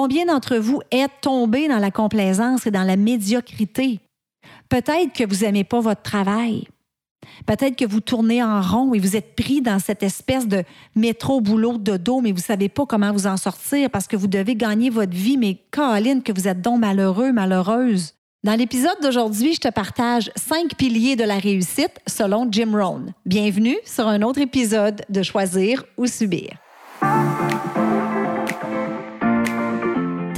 Combien d'entre vous êtes tombés dans la complaisance et dans la médiocrité? Peut-être que vous n'aimez pas votre travail. Peut-être que vous tournez en rond et vous êtes pris dans cette espèce de métro boulot de dos, mais vous ne savez pas comment vous en sortir parce que vous devez gagner votre vie, mais Caroline, que vous êtes donc malheureux, malheureuse. Dans l'épisode d'aujourd'hui, je te partage cinq piliers de la réussite selon Jim Rohn. Bienvenue sur un autre épisode de Choisir ou Subir.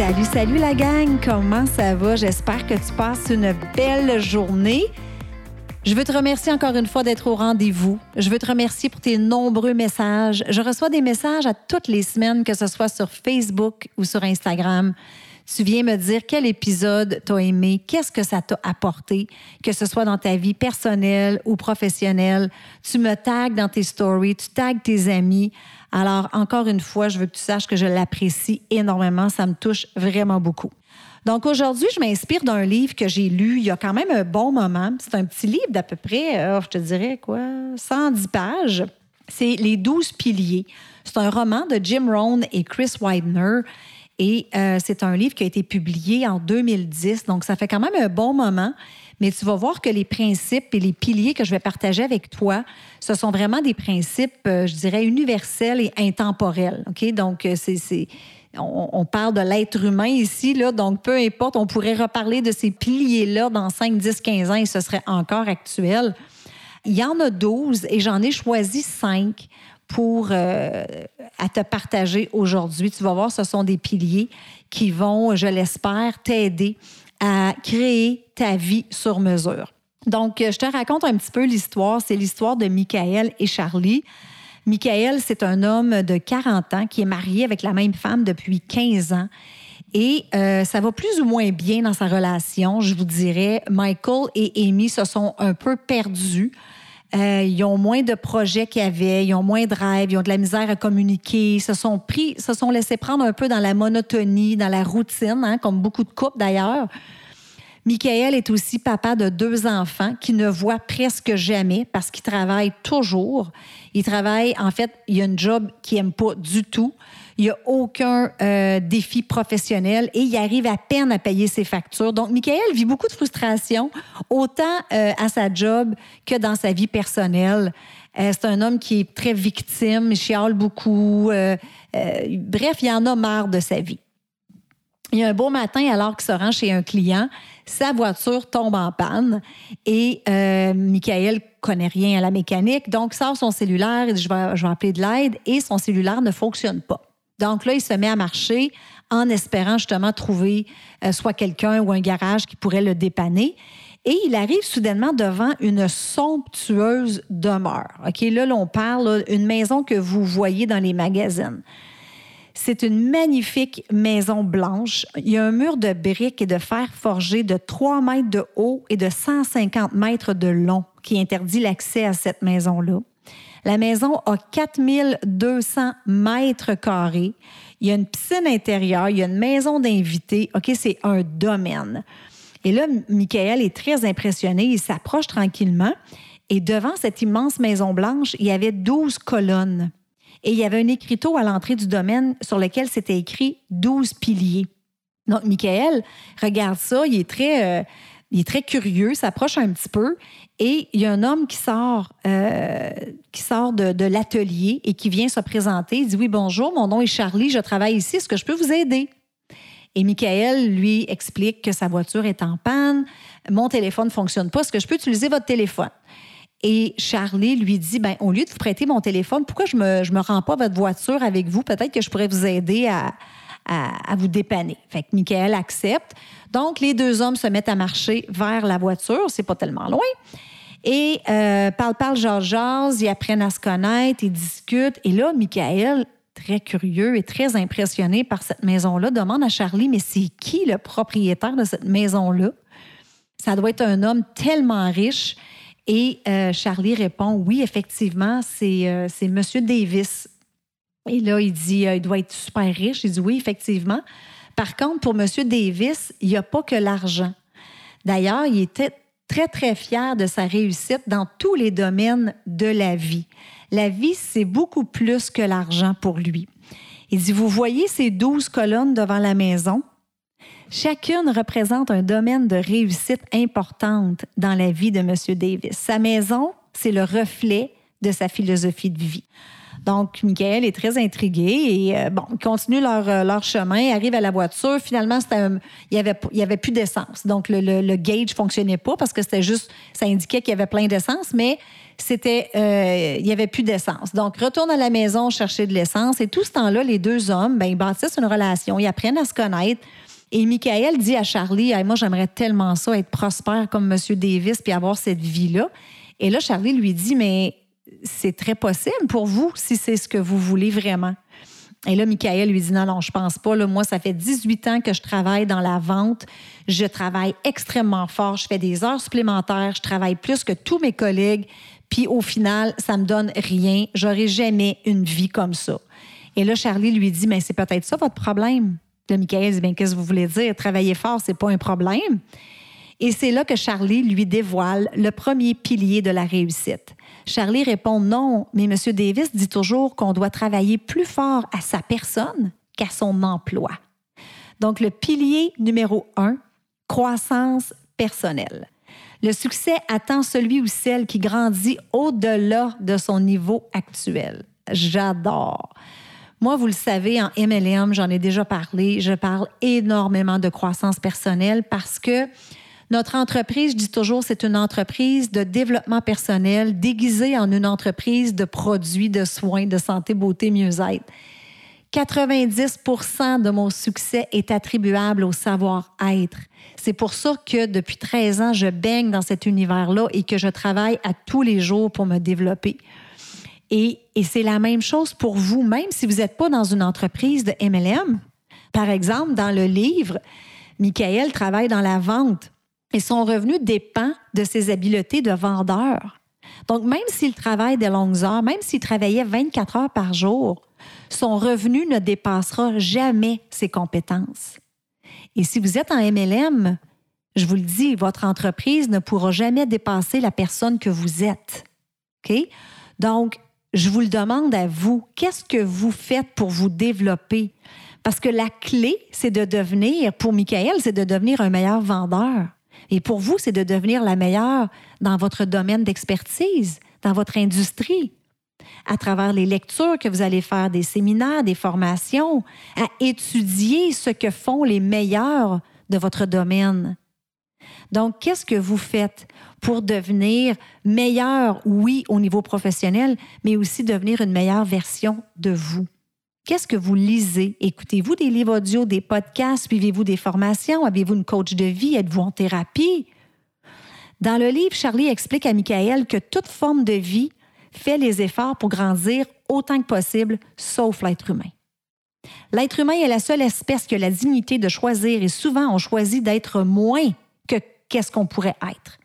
Salut, salut la gang, comment ça va? J'espère que tu passes une belle journée. Je veux te remercier encore une fois d'être au rendez-vous. Je veux te remercier pour tes nombreux messages. Je reçois des messages à toutes les semaines, que ce soit sur Facebook ou sur Instagram. Tu viens me dire quel épisode t'as aimé, qu'est-ce que ça t'a apporté, que ce soit dans ta vie personnelle ou professionnelle. Tu me tags dans tes stories, tu tags tes amis. Alors, encore une fois, je veux que tu saches que je l'apprécie énormément. Ça me touche vraiment beaucoup. Donc aujourd'hui, je m'inspire d'un livre que j'ai lu il y a quand même un bon moment. C'est un petit livre d'à peu près, euh, je te dirais quoi, 110 pages. C'est Les douze piliers. C'est un roman de Jim Rohn et Chris Widener. Et euh, c'est un livre qui a été publié en 2010, donc ça fait quand même un bon moment. Mais tu vas voir que les principes et les piliers que je vais partager avec toi, ce sont vraiment des principes, euh, je dirais, universels et intemporels. OK? Donc, c'est on, parle de l'être humain ici, là, donc peu importe, on pourrait reparler de ces piliers-là dans 5, 10, 15 ans et ce serait encore actuel. Il y en a 12 et j'en ai choisi 5 pour euh, à te partager aujourd'hui. Tu vas voir, ce sont des piliers qui vont, je l'espère, t'aider à créer ta vie sur mesure. Donc, je te raconte un petit peu l'histoire. C'est l'histoire de Michael et Charlie. Michael, c'est un homme de 40 ans qui est marié avec la même femme depuis 15 ans. Et euh, ça va plus ou moins bien dans sa relation, je vous dirais. Michael et Amy se sont un peu perdus. Euh, ils ont moins de projets qu'il y avait, ils ont moins de rêves, ils ont de la misère à communiquer, se sont pris, se sont laissés prendre un peu dans la monotonie, dans la routine, hein, comme beaucoup de couples d'ailleurs. Michael est aussi papa de deux enfants qui ne voit presque jamais parce qu'il travaille toujours. Il travaille, en fait, il a un job qu'il n'aime pas du tout. Il n'y a aucun euh, défi professionnel et il arrive à peine à payer ses factures. Donc, Michael vit beaucoup de frustration, autant euh, à sa job que dans sa vie personnelle. Euh, c'est un homme qui est très victime, il chiale beaucoup. bref, il en a marre de sa vie. Il y a un beau matin, alors qu'il se rend chez un client, sa voiture tombe en panne et euh, Michael connaît rien à la mécanique, donc sort son cellulaire, et dit je vais, appeler de l'aide et son cellulaire ne fonctionne pas. Donc là, il se met à marcher en espérant justement trouver euh, soit quelqu'un ou un garage qui pourrait le dépanner. Et il arrive soudainement devant une somptueuse demeure. OK, là, là on parle d'une maison que vous voyez dans les magazines. C'est une magnifique maison blanche. Il y a un mur de briques et de fer forgé de 3 mètres de haut et de 150 mètres de long qui interdit l'accès à cette maison-là. La maison a 4200 mètres carrés. Il y a une piscine intérieure, il y a une maison d'invités. OK, c'est un domaine. Et là, Michael est très impressionné. Il s'approche tranquillement. Et devant cette immense maison blanche, il y avait 12 colonnes. Et il y avait un écriteau à l'entrée du domaine sur lequel c'était écrit 12 piliers. Donc, Michael regarde ça, il est très euh, il est très curieux, s'approche un petit peu et il y a un homme qui sort, euh, qui sort de, l'atelier et qui vient se présenter. Il dit Oui, bonjour, mon nom est Charlie, je travaille ici, est-ce que je peux vous aider? Et Michael lui explique que sa voiture est en panne, mon téléphone ne fonctionne pas, est-ce que je peux utiliser votre téléphone? Et Charlie lui dit, ben, au lieu de vous prêter mon téléphone, pourquoi je me, je me rends pas votre voiture avec vous? Peut-être que je pourrais vous aider à, à, vous dépanner. Fait que Michael accepte. Donc, les deux hommes se mettent à marcher vers la voiture. C'est pas tellement loin. Et euh, parle, parle, jase, jase. Ils apprennent à se connaître, ils discutent. Et là, Michael, très curieux et très impressionné par cette maison-là, demande à Charlie, mais c'est qui le propriétaire de cette maison-là? Ça doit être un homme tellement riche. Et euh, Charlie répond, oui, effectivement, c'est euh, M. Davis. Et là, il dit, euh, il doit être super riche. Il dit, oui, effectivement. Par contre, pour M. Davis, il n'y a pas que l'argent. D'ailleurs, il était très, très fier de sa réussite dans tous les domaines de la vie. La vie, c'est beaucoup plus que l'argent pour lui. Il dit, vous voyez ces douze colonnes devant la maison? Chacune représente un domaine de réussite importante dans la vie de M. Davis. Sa maison, c'est le reflet de sa philosophie de vie. Donc, Michael est très intrigué et euh, bon, ils continuent leur, euh, leur chemin, arrivent à la voiture. Finalement, il n'y avait, avait plus d'essence. Donc, le, le, le gauge fonctionnait pas parce que c'était juste, ça indiquait qu'il y avait plein d'essence, mais c'était, euh, il n'y avait plus d'essence. Donc, retourne à la maison chercher de l'essence et tout ce temps-là, les deux hommes, ben, ils bâtissent une relation, ils apprennent à se connaître. Et Michael dit à Charlie, moi, j'aimerais tellement ça, être prospère comme M. Davis, puis avoir cette vie-là. Et là, Charlie lui dit, mais c'est très possible pour vous si c'est ce que vous voulez vraiment. Et là, Michael lui dit non, non, je pense pas. Moi, ça fait 18 ans que je travaille dans la vente. Je travaille extrêmement fort. Je fais des heures supplémentaires. Je travaille plus que tous mes collègues. Puis au final, ça me donne rien. J'aurai jamais une vie comme ça. Et là, Charlie lui dit, mais c'est peut-être ça votre problème. Là, Michael dit, bien, qu'est-ce que vous voulez dire? Travailler fort, c'est pas un problème. Et c'est là que Charlie lui dévoile le premier pilier de la réussite. Charlie répond non, mais M. Davis dit toujours qu'on doit travailler plus fort à sa personne qu'à son emploi. Donc, le pilier numéro un, croissance personnelle. Le succès attend celui ou celle qui grandit au-delà de son niveau actuel. J'adore. Moi, vous le savez, en MLM, j'en ai déjà parlé, je parle énormément de croissance personnelle parce que notre entreprise, je dis toujours, c'est une entreprise de développement personnel déguisée en une entreprise de produits, de soins, de santé, beauté, mieux-être. 90% de mon succès est attribuable au savoir-être. C'est pour ça que depuis 13 ans, je baigne dans cet univers-là et que je travaille à tous les jours pour me développer. Et, c'est la même chose pour vous, même si vous n'êtes pas dans une entreprise de MLM. Par exemple, dans le livre, Michael travaille dans la vente et son revenu dépend de ses habiletés de vendeur. Donc, même s'il travaille des longues heures, même s'il travaillait 24 heures par jour, son revenu ne dépassera jamais ses compétences. Et si vous êtes en MLM, je vous le dis, votre entreprise ne pourra jamais dépasser la personne que vous êtes. OK? Donc, je vous le demande à vous, qu'est-ce que vous faites pour vous développer? Parce que la clé, c'est de devenir, pour Michael, c'est de devenir un meilleur vendeur. Et pour vous, c'est de devenir la meilleure dans votre domaine d'expertise, dans votre industrie, à travers les lectures que vous allez faire, des séminaires, des formations, à étudier ce que font les meilleurs de votre domaine. Donc, qu'est-ce que vous faites pour devenir meilleur, oui, au niveau professionnel, mais aussi devenir une meilleure version de vous? Qu'est-ce que vous lisez? Écoutez-vous des livres audio, des podcasts? Suivez-vous des formations? Avez-vous une coach de vie? Êtes-vous en thérapie? Dans le livre, Charlie explique à Michael que toute forme de vie fait les efforts pour grandir autant que possible, sauf l'être humain. L'être humain est la seule espèce qui a la dignité de choisir et souvent on choisit d'être moins qu'est-ce qu'on pourrait être.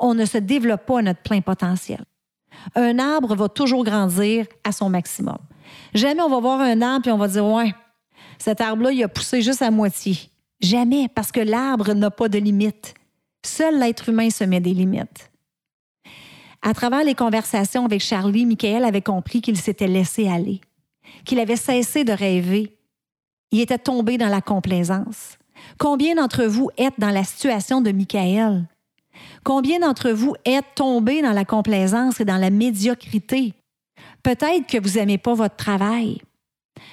On ne se développe pas à notre plein potentiel. Un arbre va toujours grandir à son maximum. Jamais on va voir un arbre et on va dire Ouais, cet arbre-là, il a poussé juste à moitié. Jamais, parce que l'arbre n'a pas de limite. Seul l'être humain se met des limites. À travers les conversations avec Charlie, Michael avait compris qu'il s'était laissé aller, qu'il avait cessé de rêver. Il était tombé dans la complaisance. Combien d'entre vous êtes dans la situation de Michael? Combien d'entre vous êtes tombés dans la complaisance et dans la médiocrité? Peut-être que vous n'aimez pas votre travail.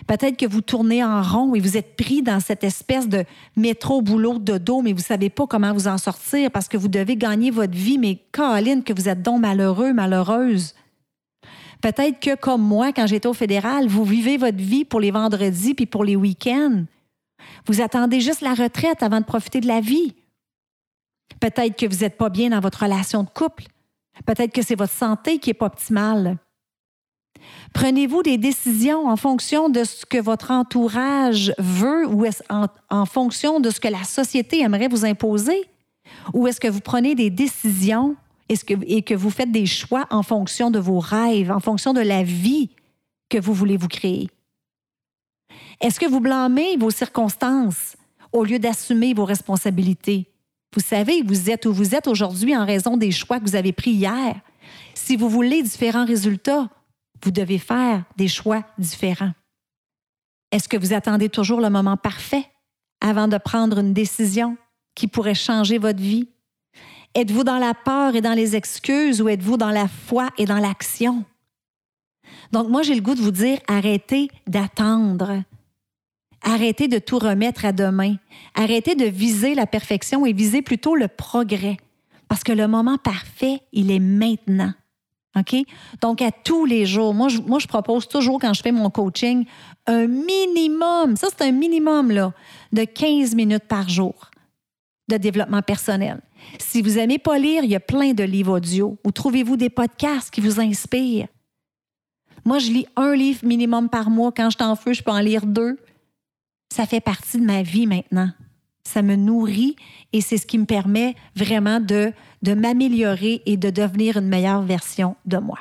Peut-être que vous tournez en rond et vous êtes pris dans cette espèce de métro-boulot de dos, mais vous ne savez pas comment vous en sortir parce que vous devez gagner votre vie, mais Caroline, que vous êtes donc malheureux, malheureuse. Peut-être que, comme moi, quand j'étais au fédéral, vous vivez votre vie pour les vendredis puis pour les week-ends. Vous attendez juste la retraite avant de profiter de la vie. Peut-être que vous n'êtes pas bien dans votre relation de couple. Peut-être que c'est votre santé qui n'est pas optimale. Prenez-vous des décisions en fonction de ce que votre entourage veut ou en, en fonction de ce que la société aimerait vous imposer? Ou est-ce que vous prenez des décisions et, que, et que vous faites des choix en fonction de vos rêves, en fonction de la vie que vous voulez vous créer? Est-ce que vous blâmez vos circonstances au lieu d'assumer vos responsabilités? Vous savez, vous êtes où vous êtes aujourd'hui en raison des choix que vous avez pris hier. Si vous voulez différents résultats, vous devez faire des choix différents. Est-ce que vous attendez toujours le moment parfait avant de prendre une décision qui pourrait changer votre vie? Êtes-vous dans la peur et dans les excuses ou êtes-vous dans la foi et dans l'action? Donc moi, j'ai le goût de vous dire, arrêtez d'attendre. Arrêtez de tout remettre à demain. Arrêtez de viser la perfection et visez plutôt le progrès. Parce que le moment parfait, il est maintenant. OK? Donc, à tous les jours, moi je, propose toujours, quand je fais mon coaching, un minimum, ça c'est un minimum, de 15 minutes par jour de développement personnel. Si vous n'aimez pas lire, il y a plein de livres audio. Ou trouvez-vous des podcasts qui vous inspirent. Moi, je lis un livre minimum par mois. Quand je suis en feu, je peux en lire deux. Ça fait partie de ma vie maintenant. Ça me nourrit et c'est ce qui me permet vraiment de, de m'améliorer et de devenir une meilleure version de moi.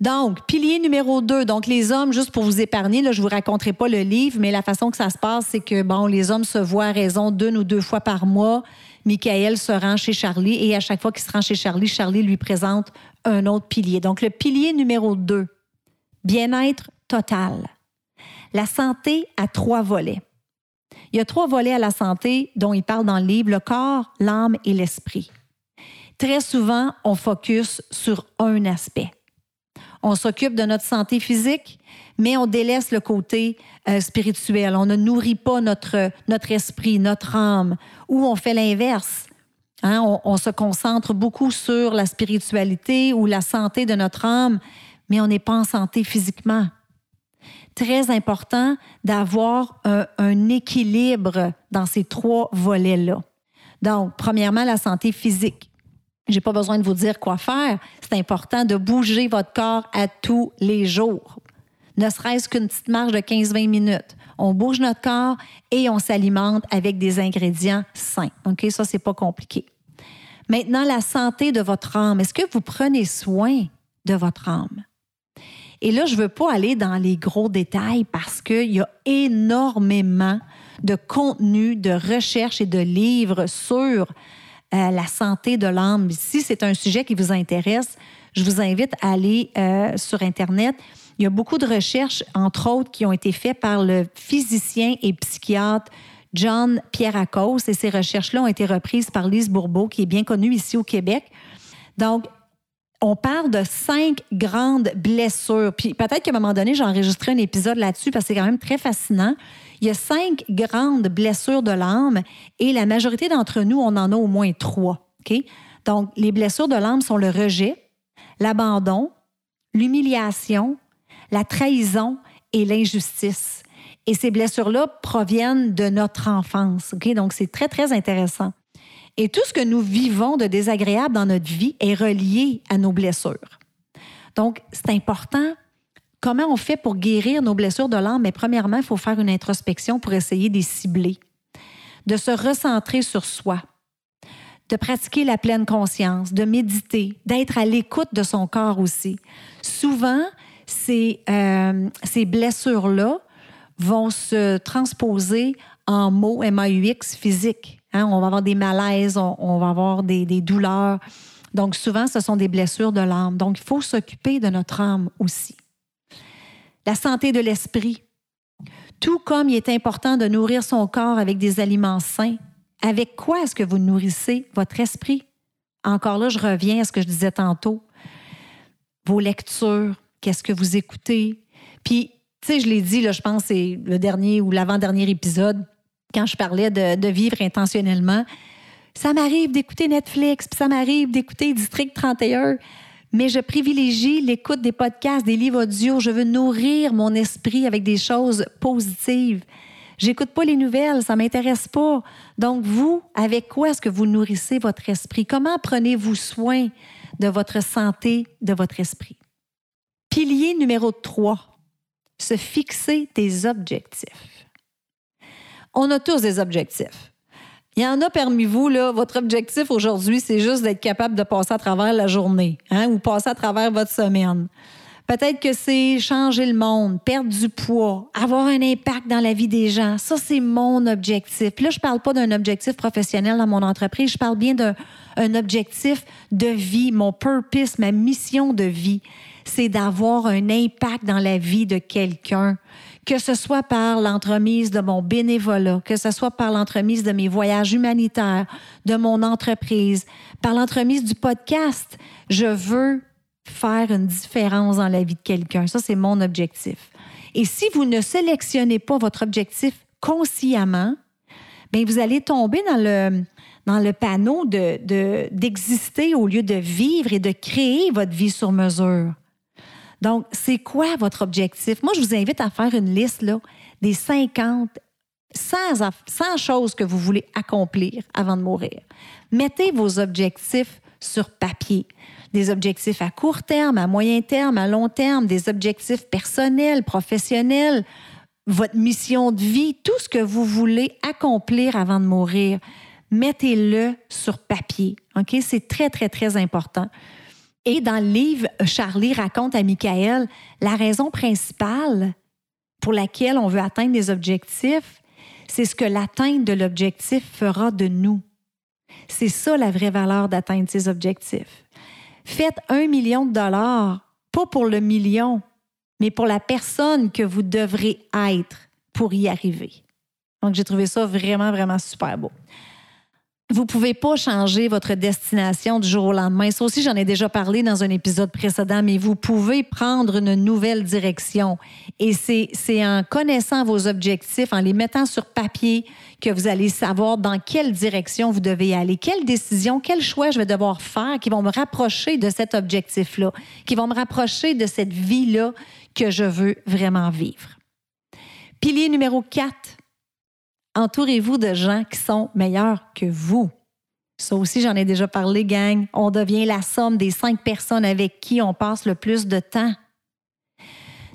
Donc, pilier numéro 2, donc les hommes, juste pour vous épargner, là, je ne vous raconterai pas le livre, mais la façon que ça se passe, c'est que, bon, les hommes se voient à raison d'une ou deux fois par mois. Michael se rend chez Charlie et à chaque fois qu'il se rend chez Charlie, Charlie lui présente un autre pilier. Donc, le pilier numéro 2, bien-être total. La santé a trois volets. Il y a trois volets à la santé dont il parle dans le livre, le corps, l'âme et l'esprit. Très souvent, on focus sur un aspect. On s'occupe de notre santé physique, mais on délaisse le côté euh, spirituel. On ne nourrit pas notre, notre esprit, notre âme, ou on fait l'inverse. Hein? On, on, se concentre beaucoup sur la spiritualité ou la santé de notre âme, mais on n'est pas en santé physiquement très important d'avoir un, équilibre dans ces trois volets-là. Donc, premièrement, la santé physique. Je n'ai pas besoin de vous dire quoi faire. C'est important de bouger votre corps à tous les jours. Ne serait-ce qu'une petite marche de 15-20 minutes. On bouge notre corps et on s'alimente avec des ingrédients sains. OK? Ça, c'est pas compliqué. Maintenant, la santé de votre âme. Est-ce que vous prenez soin de votre âme? Et là, je ne veux pas aller dans les gros détails parce qu'il y a énormément de contenu, de recherches et de livres sur euh, la santé de l'âme. Si c'est un sujet qui vous intéresse, je vous invite à aller euh, sur Internet. Il y a beaucoup de recherches, entre autres, qui ont été faites par le physicien et psychiatre John Pierrakos et ces recherches-là ont été reprises par Lise Bourbeau, qui est bien connue ici au Québec. Donc, on parle de cinq grandes blessures. Puis peut-être qu'à un moment donné, j'ai enregistré un épisode là-dessus parce que c'est quand même très fascinant. Il y a cinq grandes blessures de l'âme et la majorité d'entre nous, on en a au moins trois. Donc, les blessures de l'âme sont le rejet, l'abandon, l'humiliation, la trahison et l'injustice. Et ces blessures-là proviennent de notre enfance. Donc, c'est très, très intéressant. Et tout ce que nous vivons de désagréable dans notre vie est relié à nos blessures. Donc, c'est important. Comment on fait pour guérir nos blessures de l'âme? Mais premièrement, il faut faire une introspection pour essayer de les cibler, de se recentrer sur soi, de pratiquer la pleine conscience, de méditer, d'être à l'écoute de son corps aussi. Souvent, ces, euh, blessures-là vont se transposer en mots MAUX physiques. Hein, on va avoir des malaises, on, va avoir des, douleurs. Donc, souvent, ce sont des blessures de l'âme. Donc, il faut s'occuper de notre âme aussi. La santé de l'esprit. Tout comme il est important de nourrir son corps avec des aliments sains, avec quoi est-ce que vous nourrissez votre esprit? Encore là, je reviens à ce que je disais tantôt. Vos lectures, qu'est-ce que vous écoutez? Puis, tu sais, je l'ai dit, là, je pense, c'est le dernier ou l'avant-dernier épisode, quand je parlais de, vivre intentionnellement. Ça m'arrive d'écouter Netflix, puis ça m'arrive d'écouter District 31 mais je privilégie l'écoute des podcasts, des livres audio. Je veux nourrir mon esprit avec des choses positives. J'écoute pas les nouvelles, ça m'intéresse pas. Donc vous, avec quoi est-ce que vous nourrissez votre esprit? Comment prenez-vous soin de votre santé, de votre esprit? Pilier numéro 3. Se fixer des objectifs. On a tous des objectifs. Il y en a parmi vous, là, votre objectif aujourd'hui, c'est juste d'être capable de passer à travers la journée hein, ou passer à travers votre semaine. Peut-être que c'est changer le monde, perdre du poids, avoir un impact dans la vie des gens. Ça, c'est mon objectif. Là, je ne parle pas d'un objectif professionnel dans mon entreprise, je parle bien d'un objectif de vie, mon purpose, ma mission de vie. C'est d'avoir un impact dans la vie de quelqu'un que ce soit par l'entremise de mon bénévolat, que ce soit par l'entremise de mes voyages humanitaires, de mon entreprise, par l'entremise du podcast, je veux faire une différence dans la vie de quelqu'un. Ça, c'est mon objectif. Et si vous ne sélectionnez pas votre objectif consciemment, bien, vous allez tomber dans le, dans le panneau d'exister de, au lieu de vivre et de créer votre vie sur mesure. Donc, c'est quoi votre objectif? Moi, je vous invite à faire une liste là, des 50, 100, choses que vous voulez accomplir avant de mourir. Mettez vos objectifs sur papier. Des objectifs à court terme, à moyen terme, à long terme, des objectifs personnels, professionnels, votre mission de vie, tout ce que vous voulez accomplir avant de mourir. Mettez-le sur papier. C'est très, très, très important. Et dans le livre, Charlie raconte à Michael la raison principale pour laquelle on veut atteindre des objectifs, c'est ce que l'atteinte de l'objectif fera de nous. C'est ça la vraie valeur d'atteindre ces objectifs. Faites un million de dollars, pas pour le million, mais pour la personne que vous devrez être pour y arriver. Donc, j'ai trouvé ça vraiment, vraiment super beau. Vous pouvez pas changer votre destination du jour au lendemain. Ça aussi, j'en ai déjà parlé dans un épisode précédent, mais vous pouvez prendre une nouvelle direction. Et c'est en connaissant vos objectifs, en les mettant sur papier, que vous allez savoir dans quelle direction vous devez aller, quelle décision, quel choix je vais devoir faire qui vont me rapprocher de cet objectif-là, qui vont me rapprocher de cette vie-là que je veux vraiment vivre. Pilier numéro 4, entourez-vous de gens qui sont meilleurs que vous. Ça aussi, j'en ai déjà parlé, gang. On devient la somme des cinq personnes avec qui on passe le plus de temps.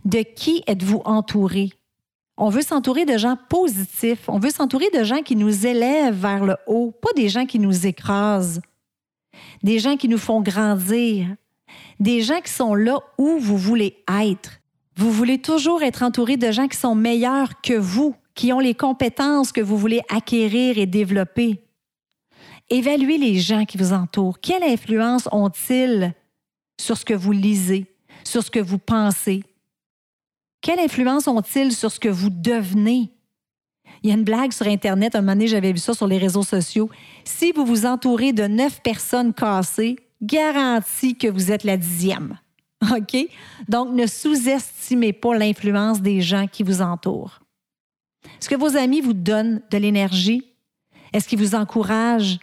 De qui êtes-vous entouré? On veut s'entourer de gens positifs. On veut s'entourer de gens qui nous élèvent vers le haut, pas des gens qui nous écrasent. Des gens qui nous font grandir. Des gens qui sont là où vous voulez être. Vous voulez toujours être entouré de gens qui sont meilleurs que vous qui ont les compétences que vous voulez acquérir et développer. Évaluez les gens qui vous entourent. Quelle influence ont-ils sur ce que vous lisez, sur ce que vous pensez? Quelle influence ont-ils sur ce que vous devenez? Il y a une blague sur Internet, un moment donné, j'avais vu ça sur les réseaux sociaux. Si vous vous entourez de neuf personnes cassées, garantie que vous êtes la dixième. OK? Donc, ne sous-estimez pas l'influence des gens qui vous entourent. Est-ce que vos amis vous donnent de l'énergie? Est-ce qu'ils vous encouragent?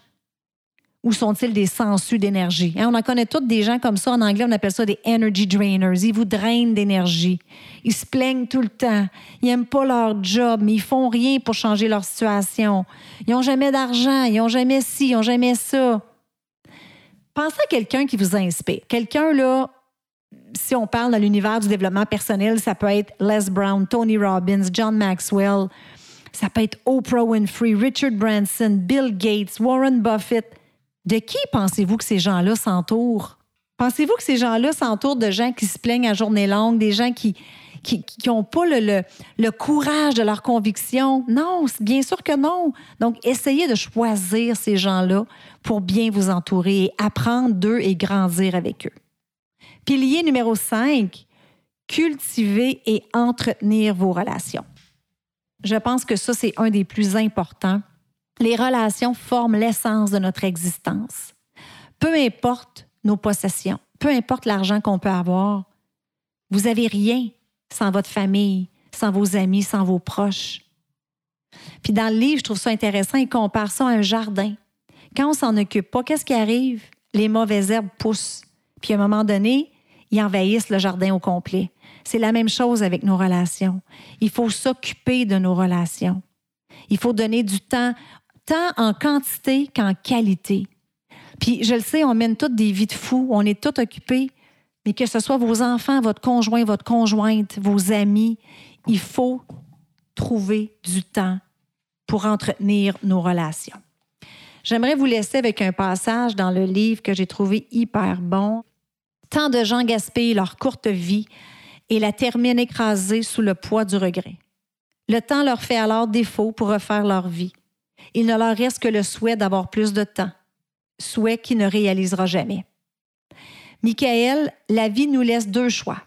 Ou sont-ils des sensus d'énergie? Hein, on en connaît tous des gens comme ça. En anglais, on appelle ça des energy drainers. Ils vous drainent d'énergie. Ils se plaignent tout le temps. Ils n'aiment pas leur job, mais ils font rien pour changer leur situation. Ils n'ont jamais d'argent. Ils n'ont jamais ci, ils n'ont jamais ça. Pensez à quelqu'un qui vous inspire. Quelqu'un, là, si on parle dans l'univers du développement personnel, ça peut être Les Brown, Tony Robbins, John Maxwell, ça peut être Oprah Winfrey, Richard Branson, Bill Gates, Warren Buffett. De qui pensez-vous que ces gens-là s'entourent? Pensez-vous que ces gens-là s'entourent de gens qui se plaignent à journée longue, des gens qui qui n'ont pas le, le, courage de leurs convictions? Non, bien sûr que non. Donc, essayez de choisir ces gens-là pour bien vous entourer et apprendre d'eux et grandir avec eux. Pilier numéro 5, cultiver et entretenir vos relations. Je pense que ça, c'est un des plus importants. Les relations forment l'essence de notre existence. Peu importe nos possessions, peu importe l'argent qu'on peut avoir, vous n'avez rien sans votre famille, sans vos amis, sans vos proches. Puis dans le livre, je trouve ça intéressant, il compare ça à un jardin. Quand on s'en occupe pas, qu'est-ce qui arrive? Les mauvaises herbes poussent. Puis à un moment donné, ils envahissent le jardin au complet. C'est la même chose avec nos relations. Il faut s'occuper de nos relations. Il faut donner du temps, tant en quantité qu'en qualité. Puis je le sais, on mène toutes des vies de fous, on est tous occupés, mais que ce soit vos enfants, votre conjoint, votre conjointe, vos amis, il faut trouver du temps pour entretenir nos relations. J'aimerais vous laisser avec un passage dans le livre que j'ai trouvé hyper bon. Tant de gens gaspillent leur courte vie et la terminent écrasée sous le poids du regret. Le temps leur fait alors défaut pour refaire leur vie. Il ne leur reste que le souhait d'avoir plus de temps, souhait qui ne réalisera jamais. Michael, la vie nous laisse deux choix,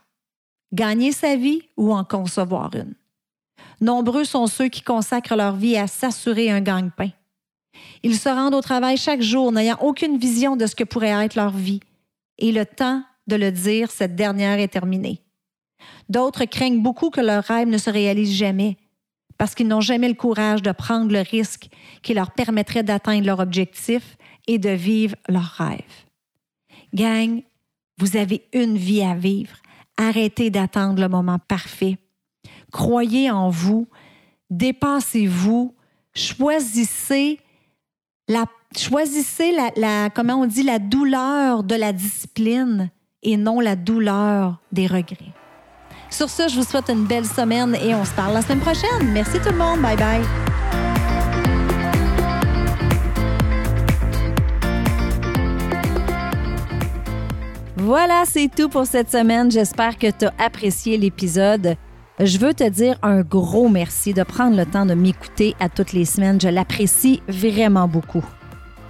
gagner sa vie ou en concevoir une. Nombreux sont ceux qui consacrent leur vie à s'assurer un gagne-pain. Ils se rendent au travail chaque jour n'ayant aucune vision de ce que pourrait être leur vie. Et le temps de le dire, cette dernière est terminée. D'autres craignent beaucoup que leur rêve ne se réalise jamais parce qu'ils n'ont jamais le courage de prendre le risque qui leur permettrait d'atteindre leur objectif et de vivre leur rêve. Gang, vous avez une vie à vivre. Arrêtez d'attendre le moment parfait. Croyez en vous, dépassez-vous, choisissez la, choisissez la, comment on dit, la douleur de la discipline et non la douleur des regrets. Sur ce, je vous souhaite une belle semaine et on se parle la semaine prochaine. Merci tout le monde. Bye bye. Voilà, c'est tout pour cette semaine. J'espère que tu as apprécié l'épisode. Je veux te dire un gros merci de prendre le temps de m'écouter à toutes les semaines. Je l'apprécie vraiment beaucoup.